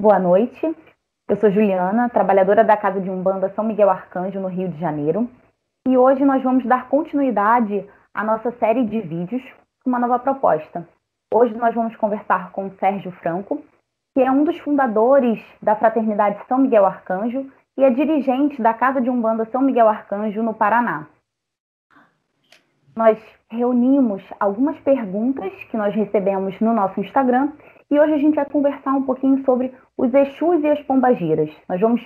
Boa noite. Eu sou Juliana, trabalhadora da Casa de Umbanda São Miguel Arcanjo, no Rio de Janeiro. E hoje nós vamos dar continuidade à nossa série de vídeos com uma nova proposta. Hoje nós vamos conversar com Sérgio Franco, que é um dos fundadores da Fraternidade São Miguel Arcanjo e é dirigente da Casa de Umbanda São Miguel Arcanjo, no Paraná. Nós reunimos algumas perguntas que nós recebemos no nosso Instagram e hoje a gente vai conversar um pouquinho sobre os Exus e as Pombagiras. Nós vamos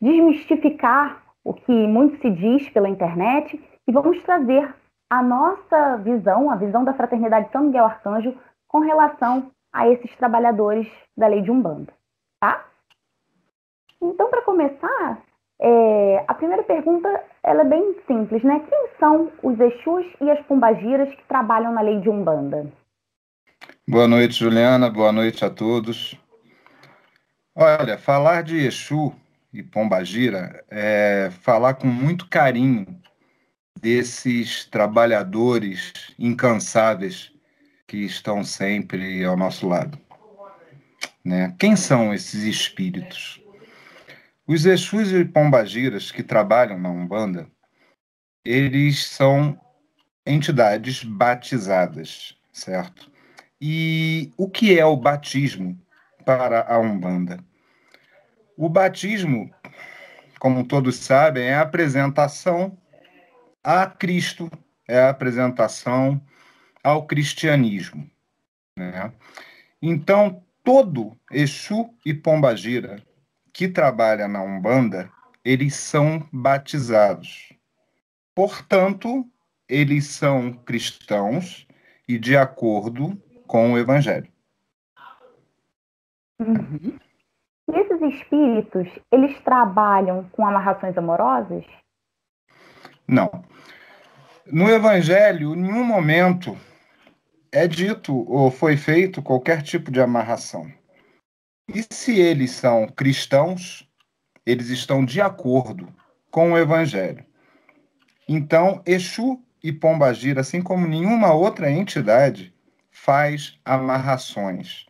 desmistificar o que muito se diz pela internet e vamos trazer a nossa visão, a visão da Fraternidade São Miguel Arcanjo com relação a esses trabalhadores da lei de Umbanda, tá? Então, para começar, é, a primeira pergunta ela é bem simples, né? Quem são os Exus e as Pombagiras que trabalham na lei de Umbanda? Boa noite, Juliana. Boa noite a todos. Olha, falar de Exu e Pombagira é falar com muito carinho desses trabalhadores incansáveis que estão sempre ao nosso lado. Né? Quem são esses espíritos? Os Exus e Pombagiras que trabalham na Umbanda, eles são entidades batizadas, certo? E o que é o batismo para a Umbanda? O batismo, como todos sabem, é a apresentação a Cristo, é a apresentação ao cristianismo. Né? Então, todo Exu e Pombagira que trabalha na Umbanda, eles são batizados. Portanto, eles são cristãos e de acordo com o Evangelho. Uhum. E esses espíritos, eles trabalham com amarrações amorosas? Não. No Evangelho, em nenhum momento é dito ou foi feito qualquer tipo de amarração. E se eles são cristãos, eles estão de acordo com o Evangelho. Então, Exu e Pombagira, assim como nenhuma outra entidade, faz amarrações,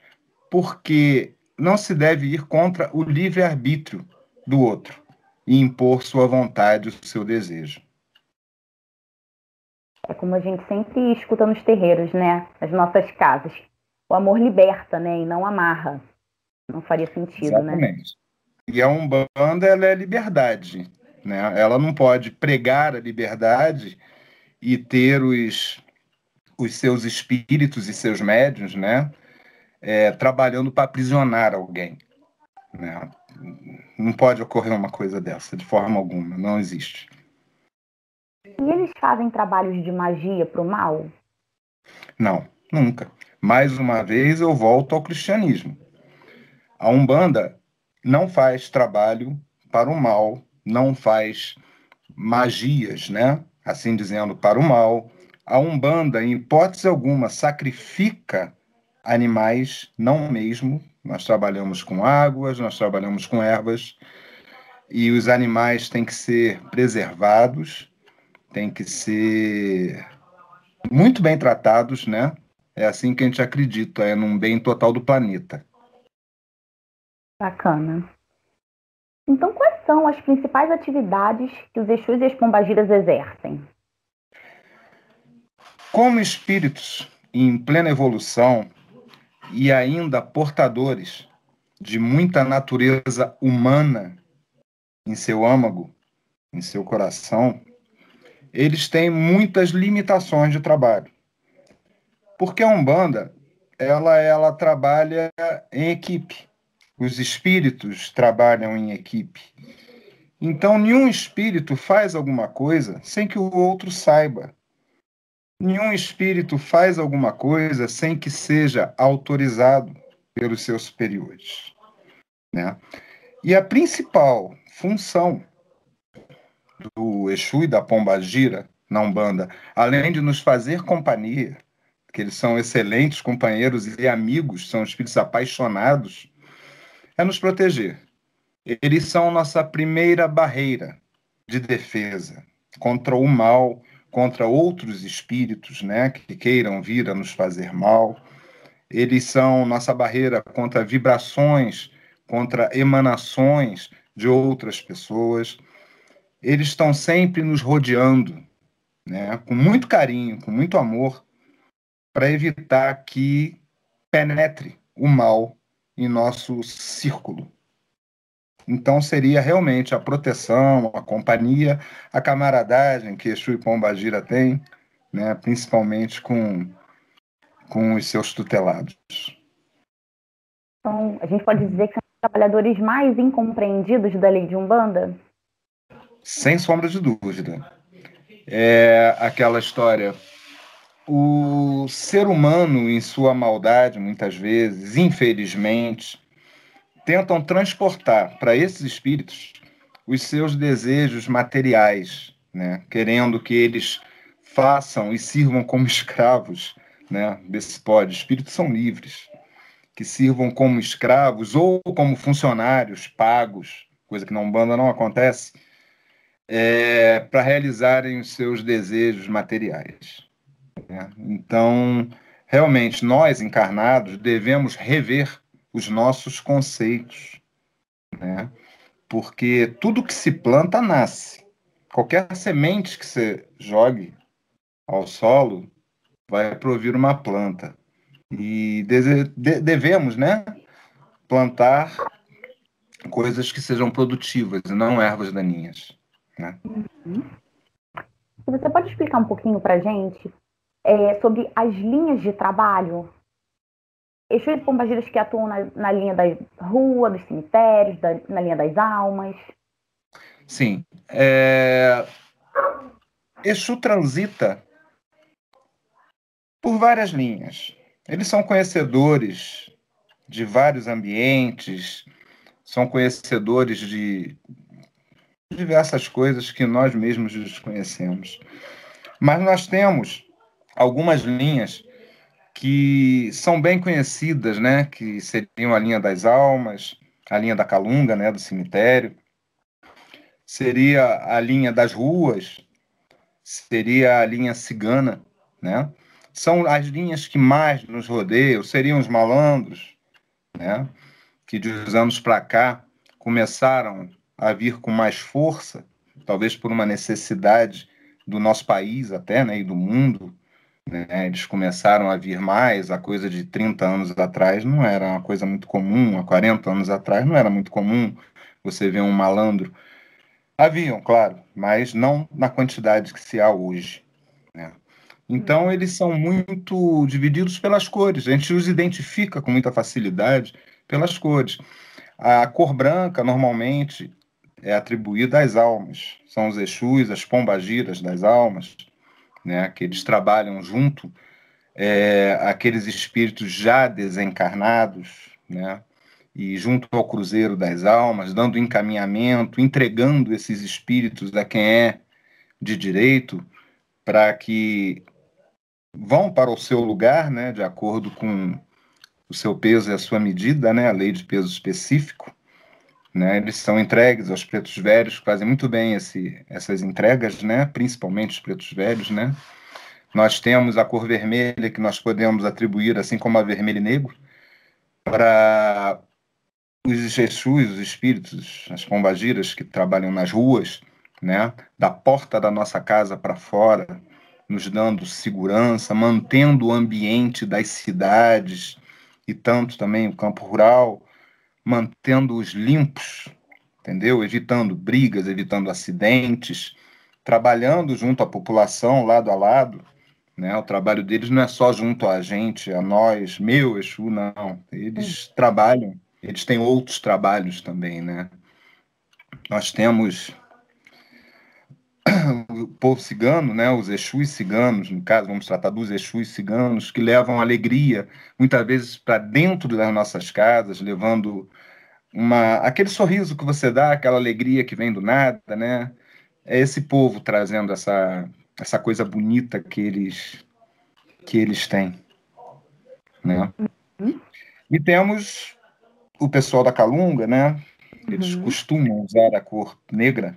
porque não se deve ir contra o livre-arbítrio do outro e impor sua vontade, o seu desejo. É como a gente sempre escuta nos terreiros, né? Nas nossas casas. O amor liberta, né? E não amarra. Não faria sentido, né? Exatamente. né? E a Umbanda, ela é liberdade, né? Ela não pode pregar a liberdade e ter os os seus espíritos e seus médios, né, é, trabalhando para aprisionar alguém. Né? Não pode ocorrer uma coisa dessa, de forma alguma, não existe. E eles fazem trabalhos de magia para o mal? Não, nunca. Mais uma vez eu volto ao cristianismo. A Umbanda não faz trabalho para o mal, não faz magias, né? Assim dizendo, para o mal, a Umbanda, em hipótese alguma, sacrifica animais, não mesmo. Nós trabalhamos com águas, nós trabalhamos com ervas, e os animais têm que ser preservados, têm que ser muito bem tratados, né? É assim que a gente acredita, é num bem total do planeta. Bacana. Então, quais são as principais atividades que os Exus e as Pombagiras exercem? Como espíritos em plena evolução e ainda portadores de muita natureza humana em seu âmago, em seu coração, eles têm muitas limitações de trabalho. Porque a Umbanda, ela, ela trabalha em equipe. Os espíritos trabalham em equipe. Então, nenhum espírito faz alguma coisa sem que o outro saiba. Nenhum espírito faz alguma coisa sem que seja autorizado pelos seus superiores. Né? E a principal função do Exu e da Pomba Gira na Umbanda, além de nos fazer companhia, que eles são excelentes companheiros e amigos, são espíritos apaixonados, é nos proteger. Eles são nossa primeira barreira de defesa contra o mal contra outros espíritos né, que queiram vir a nos fazer mal. Eles são nossa barreira contra vibrações contra emanações de outras pessoas. Eles estão sempre nos rodeando, né, com muito carinho, com muito amor, para evitar que penetre o mal em nosso círculo. Então seria realmente a proteção, a companhia, a camaradagem que Exu e Pombagira têm, né, principalmente com, com os seus tutelados. Então, a gente pode dizer que são os trabalhadores mais incompreendidos da lei de Umbanda? Sem sombra de dúvida. É aquela história. O ser humano, em sua maldade, muitas vezes, infelizmente, tentam transportar para esses espíritos os seus desejos materiais, né? querendo que eles façam e sirvam como escravos né? desse pódio. Espíritos são livres, que sirvam como escravos ou como funcionários pagos, coisa que na Umbanda não acontece, é, para realizarem os seus desejos materiais. Né? Então, realmente, nós encarnados devemos rever os nossos conceitos, né? Porque tudo que se planta nasce. Qualquer semente que você jogue ao solo vai provir uma planta. E devemos, né, plantar coisas que sejam produtivas e não ervas daninhas. Né? Uhum. Você pode explicar um pouquinho para gente é, sobre as linhas de trabalho Exu e pombagiras que atuam na, na linha da rua, dos cemitérios, da, na linha das almas. Sim. É... Exu transita por várias linhas. Eles são conhecedores de vários ambientes, são conhecedores de diversas coisas que nós mesmos desconhecemos. Mas nós temos algumas linhas que são bem conhecidas, né? Que seriam a linha das almas, a linha da calunga, né? Do cemitério. Seria a linha das ruas, seria a linha cigana, né? São as linhas que mais nos rodeiam, seriam os malandros, né? Que de uns anos para cá começaram a vir com mais força, talvez por uma necessidade do nosso país até, né, e do mundo, né? Eles começaram a vir mais, a coisa de 30 anos atrás não era uma coisa muito comum, há 40 anos atrás não era muito comum você ver um malandro. Haviam, claro, mas não na quantidade que se há hoje. Né? Então, eles são muito divididos pelas cores. A gente os identifica com muita facilidade pelas cores. A cor branca, normalmente, é atribuída às almas. São os Exus, as pombagiras das almas né, que eles trabalham junto é, aqueles espíritos já desencarnados, né, e junto ao Cruzeiro das Almas, dando encaminhamento, entregando esses espíritos a quem é de direito, para que vão para o seu lugar, né, de acordo com o seu peso e a sua medida, né, a lei de peso específico, né, eles são entregues aos pretos velhos, que fazem muito bem esse, essas entregas, né, principalmente os pretos velhos. Né. Nós temos a cor vermelha, que nós podemos atribuir, assim como a vermelho e negro, para os Jesus, os espíritos, as pombagiras que trabalham nas ruas, né, da porta da nossa casa para fora, nos dando segurança, mantendo o ambiente das cidades e tanto também o campo rural, mantendo-os limpos, entendeu? Evitando brigas, evitando acidentes, trabalhando junto à população, lado a lado. Né? O trabalho deles não é só junto a gente, a nós, meu Exu, não. Eles hum. trabalham, eles têm outros trabalhos também, né? Nós temos o povo cigano, né, os Exus ciganos, no caso, vamos tratar dos Exus ciganos, que levam alegria, muitas vezes, para dentro das nossas casas, levando uma, aquele sorriso que você dá, aquela alegria que vem do nada, né? É esse povo trazendo essa, essa coisa bonita que eles, que eles têm, né? Uhum. E temos o pessoal da Calunga, né? Eles uhum. costumam usar a cor negra,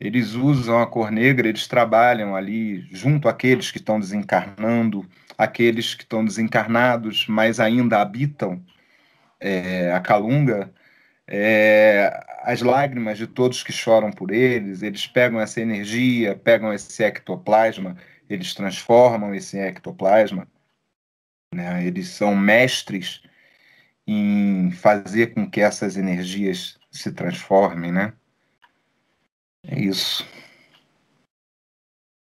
eles usam a cor negra, eles trabalham ali junto àqueles que estão desencarnando, aqueles que estão desencarnados, mas ainda habitam é, a Calunga, é, as lágrimas de todos que choram por eles, eles pegam essa energia, pegam esse ectoplasma, eles transformam esse ectoplasma, né? eles são mestres em fazer com que essas energias se transformem, né? É isso.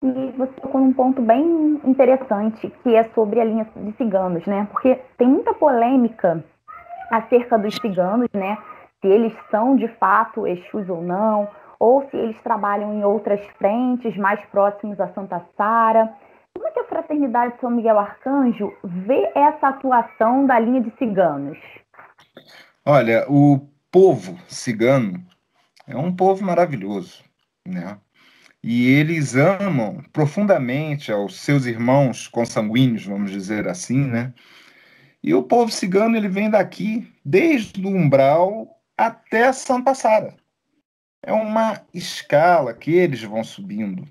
E você tocou num ponto bem interessante, que é sobre a linha de ciganos, né? Porque tem muita polêmica acerca dos ciganos, né? Se eles são de fato Exus ou não, ou se eles trabalham em outras frentes mais próximos a Santa Sara. Como é que a Fraternidade São Miguel Arcanjo vê essa atuação da linha de ciganos? Olha, o povo cigano é um povo maravilhoso, né? E eles amam profundamente aos seus irmãos consanguíneos, vamos dizer assim, né? E o povo cigano ele vem daqui desde o umbral até Santa Sara. É uma escala que eles vão subindo,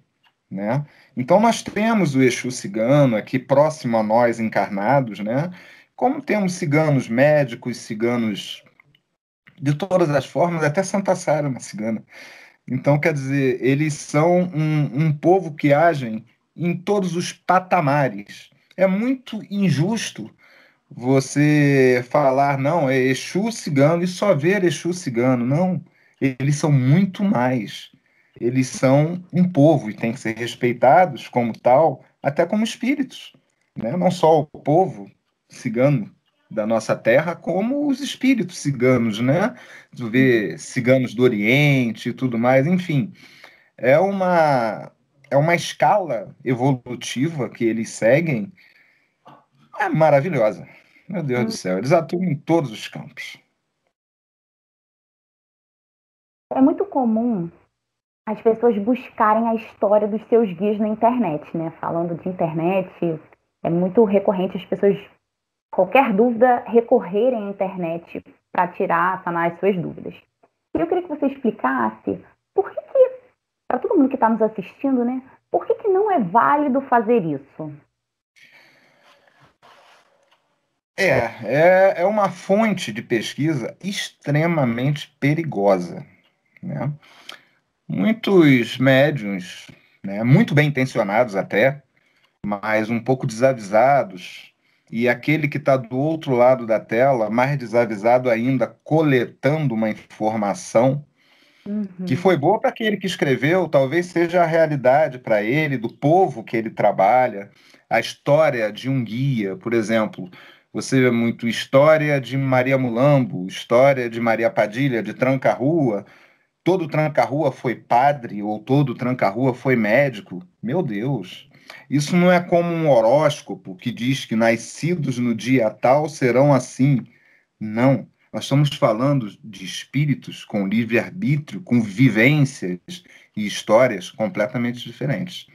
né? Então nós temos o Exu cigano aqui próximo a nós encarnados, né? Como temos ciganos médicos, ciganos de todas as formas, até Santa Sara é uma cigana. Então, quer dizer, eles são um, um povo que agem em todos os patamares. É muito injusto você falar, não, é Exu cigano e só ver Exu cigano. Não, eles são muito mais. Eles são um povo e têm que ser respeitados como tal, até como espíritos. Né? Não só o povo cigano da nossa terra, como os espíritos ciganos, né? Tu vê ciganos do Oriente e tudo mais, enfim. É uma, é uma escala evolutiva que eles seguem é maravilhosa. Meu Deus do céu, eles atuam em todos os campos. É muito comum as pessoas buscarem a história dos seus guias na internet, né? Falando de internet, é muito recorrente as pessoas qualquer dúvida, recorrerem à internet para tirar, sanar as suas dúvidas. E eu queria que você explicasse por que, que para todo mundo que está nos assistindo, né, por que, que não é válido fazer isso? É, é, é uma fonte de pesquisa extremamente perigosa. Né? Muitos médiums, né, muito bem intencionados até, mas um pouco desavisados, e aquele que está do outro lado da tela, mais desavisado ainda, coletando uma informação uhum. que foi boa para aquele que escreveu, talvez seja a realidade para ele, do povo que ele trabalha, a história de um guia, por exemplo. Você vê muito história de Maria Mulambo, história de Maria Padilha, de Tranca-Rua. Todo Tranca-Rua foi padre ou todo Tranca-Rua foi médico. Meu Deus, isso não é como um horóscopo que diz que nascidos no dia tal serão assim. Não. Nós estamos falando de espíritos com livre-arbítrio, com vivências e histórias completamente diferentes.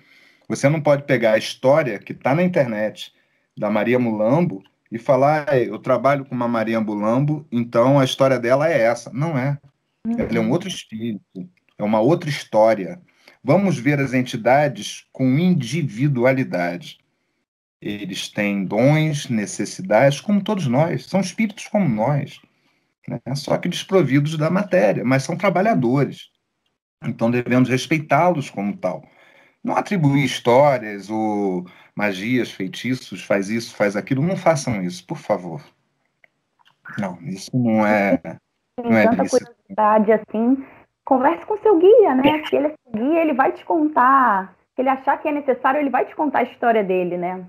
Você não pode pegar a história que está na internet da Maria Mulambo e falar, eu trabalho com uma Maria Mulambo, então a história dela é essa. Não é. Ela é um outro espírito, é uma outra história. Vamos ver as entidades com individualidade. Eles têm dons, necessidades, como todos nós, são espíritos como nós, né? só que desprovidos da matéria, mas são trabalhadores. Então devemos respeitá-los como tal. Não atribuir histórias ou magias, feitiços, faz isso, faz aquilo. Não façam isso, por favor. Não, isso não é. Não é tanta curiosidade assim converse com seu guia, né? Se ele é seu guia, ele vai te contar. Se ele achar que é necessário, ele vai te contar a história dele, né?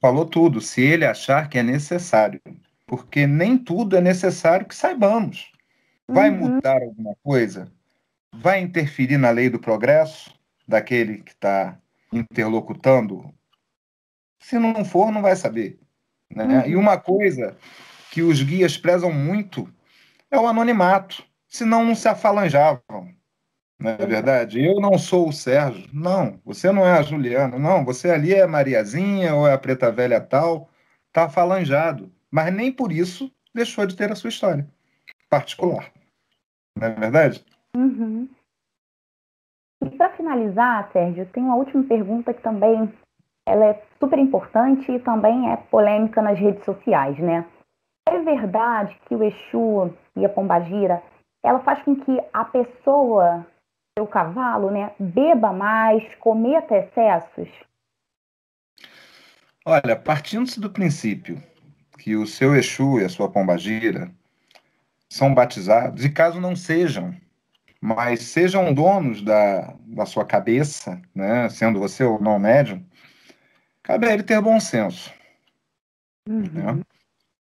Falou tudo. Se ele achar que é necessário. Porque nem tudo é necessário que saibamos. Vai uhum. mudar alguma coisa? Vai interferir na lei do progresso daquele que está interlocutando? Se não for, não vai saber. Né? Uhum. E uma coisa que os guias prezam muito é o anonimato senão não se afalanjavam. Não é verdade? Eu não sou o Sérgio. Não, você não é a Juliana. Não, você ali é a Mariazinha ou é a Preta Velha tal. Está falanjado. Mas nem por isso deixou de ter a sua história particular. Não é verdade? Uhum. E para finalizar, Sérgio, tem uma última pergunta que também ela é super importante e também é polêmica nas redes sociais, né? é verdade que o Exu e a Pombagira, ela faz com que a pessoa, o cavalo, né, beba mais, cometa excessos? Olha, partindo-se do princípio que o seu Exu e a sua Pombagira são batizados, e caso não sejam, mas sejam donos da, da sua cabeça, né, sendo você ou não médium, cabe a ele ter bom senso. Uhum. Né?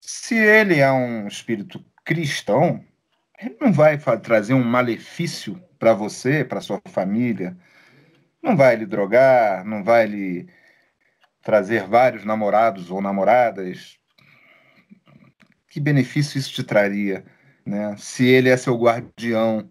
Se ele é um espírito cristão, ele não vai trazer um malefício para você, para sua família, não vai lhe drogar, não vai lhe trazer vários namorados ou namoradas. Que benefício isso te traria, né? Se ele é seu guardião,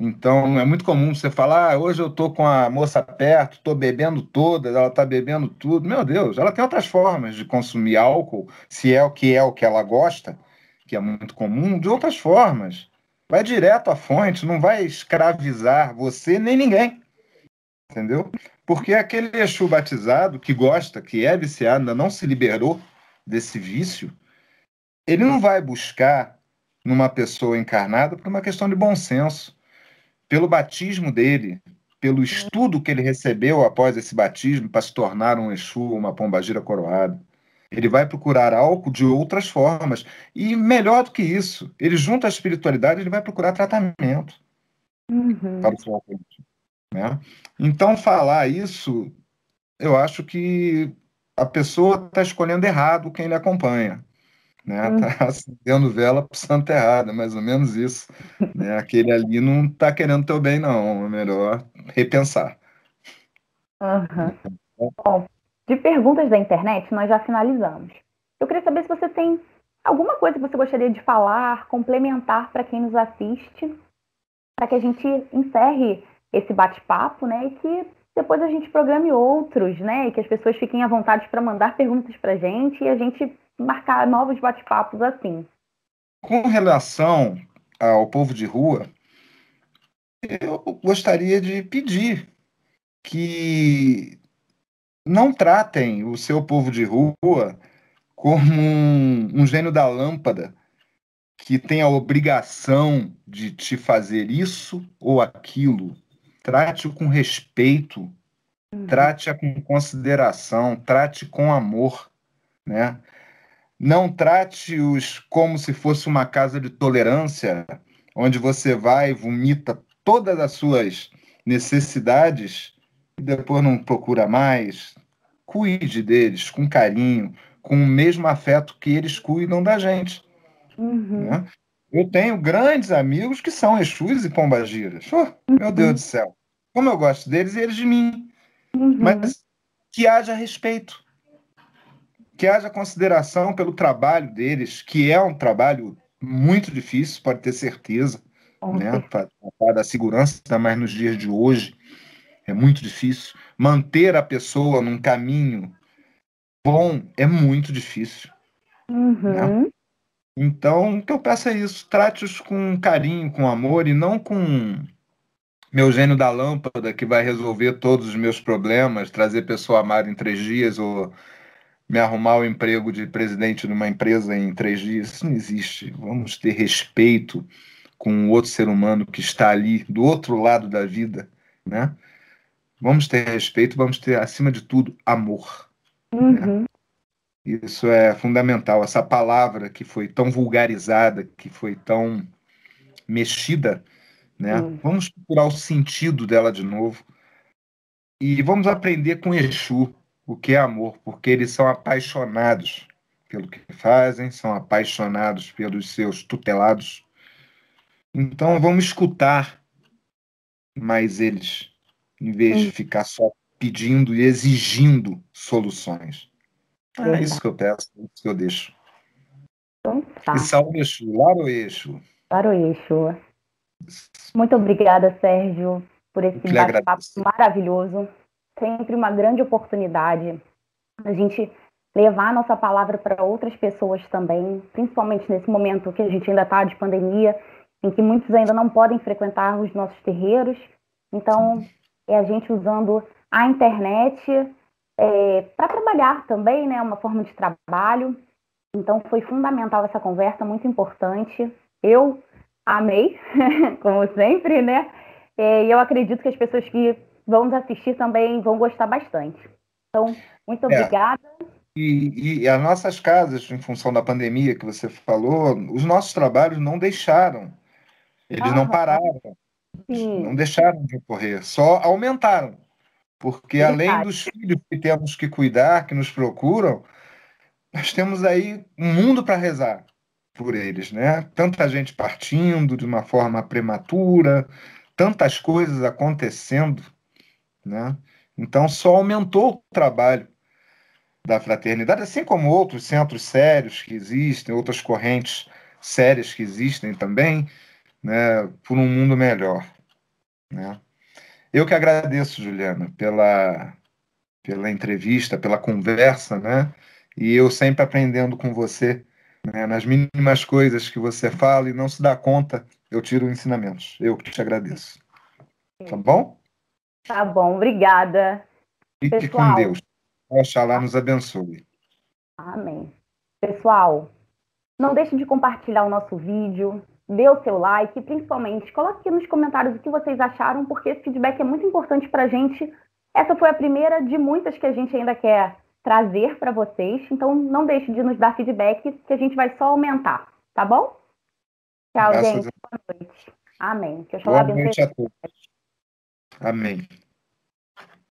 então é muito comum você falar, ah, hoje eu tô com a moça perto, tô bebendo todas, ela tá bebendo tudo. Meu Deus, ela tem outras formas de consumir álcool, se é o que é o que ela gosta, que é muito comum, de outras formas. Vai direto à fonte, não vai escravizar você nem ninguém. Entendeu? Porque aquele Exu batizado que gosta, que é viciado, ainda não se liberou desse vício, ele não vai buscar numa pessoa encarnada por uma questão de bom senso pelo batismo dele, pelo estudo que ele recebeu após esse batismo para se tornar um Exu, uma pombagira coroada. Ele vai procurar álcool de outras formas. E melhor do que isso, ele junto à espiritualidade, ele vai procurar tratamento uhum. para o seu alcoolismo. Né? Então, falar isso, eu acho que a pessoa está escolhendo errado quem lhe acompanha né? Hum. Tá acendendo vela pro santo errado, é mais ou menos isso. Né? Aquele ali não tá querendo teu bem, não. É melhor repensar. Uhum. Bom, de perguntas da internet, nós já finalizamos. Eu queria saber se você tem alguma coisa que você gostaria de falar, complementar para quem nos assiste, para que a gente encerre esse bate-papo, né? E que depois a gente programe outros, né? E que as pessoas fiquem à vontade para mandar perguntas para a gente e a gente marcar novos bate-papos assim. Com relação ao povo de rua, eu gostaria de pedir que não tratem o seu povo de rua como um, um gênio da lâmpada que tem a obrigação de te fazer isso ou aquilo. Trate-o com respeito, uhum. trate-a com consideração, trate com amor, né? Não trate-os como se fosse uma casa de tolerância, onde você vai e vomita todas as suas necessidades depois não procura mais. Cuide deles com carinho, com o mesmo afeto que eles cuidam da gente. Uhum. Né? Eu tenho grandes amigos que são Exus e Pombagiras. Oh, meu uhum. Deus do céu. Como eu gosto deles e eles de mim. Uhum. Mas que haja respeito que haja consideração pelo trabalho deles, que é um trabalho muito difícil, pode ter certeza, né? Para da segurança, ainda mais nos dias de hoje, é muito difícil. Manter a pessoa num caminho bom é muito difícil. Uhum. Né? Então, o que eu peço é isso: trate-os com carinho, com amor e não com meu gênio da lâmpada que vai resolver todos os meus problemas, trazer pessoa amada em três dias ou me arrumar o emprego de presidente de uma empresa em três dias. Isso não existe. Vamos ter respeito com o outro ser humano que está ali do outro lado da vida, né? Vamos ter respeito, vamos ter, acima de tudo, amor. Né? Uhum. Né? Isso é fundamental. Essa palavra que foi tão vulgarizada, que foi tão mexida, né? Uhum. Vamos procurar o sentido dela de novo. E vamos aprender com Exu, o que é amor, porque eles são apaixonados pelo que fazem, são apaixonados pelos seus tutelados. Então vamos escutar mais eles, em vez de ficar só pedindo e exigindo soluções. É isso que eu peço, é isso que eu deixo. Então, tá. E salve Exu, Laro Exu. Laro Exu. Muito obrigada, Sérgio, por esse bate-papo maravilhoso sempre uma grande oportunidade a gente levar a nossa palavra para outras pessoas também, principalmente nesse momento que a gente ainda está de pandemia, em que muitos ainda não podem frequentar os nossos terreiros. Então, é a gente usando a internet é, para trabalhar também, né, uma forma de trabalho. Então foi fundamental essa conversa, muito importante. Eu amei, como sempre, né? E eu acredito que as pessoas que vão nos assistir também vão gostar bastante. Então, muito é. obrigada. É. E, e, as nossas casas, em função da pandemia que você falou, os nossos trabalhos não deixaram. Eles não pararam. Sim. Não deixaram de ocorrer, só aumentaram. Porque Verdade. além dos filhos que temos que cuidar, que nos procuram, nós temos aí um mundo para rezar por eles, né? Tanta gente partindo de uma forma prematura, tantas coisas acontecendo, né? Então só aumentou o trabalho da fraternidade, assim como outros centros sérios que existem, outras correntes sérias que existem também, né, por um mundo melhor. Né? Eu que agradeço, Juliana, pela, pela entrevista, pela conversa, né? E eu sempre aprendendo com você, né? nas mínimas coisas que você fala e não se dá conta, eu tiro ensinamentos. Eu que te agradeço. Tá bom? Tá bom, obrigada. Fique Pessoal, com Deus. Oxalá nos abençoe. Amém. Pessoal, não deixe de compartilhar o nosso vídeo, dê o seu like principalmente coloque aqui nos comentários o que vocês acharam, porque esse feedback é muito importante para a gente. Essa foi a primeira de muitas que a gente ainda quer trazer para vocês, então não deixe de nos dar feedback, que a gente vai só aumentar, tá bom? Tchau, Graças gente. Boa noite. Amém. Que Boa noite a todos. Amém.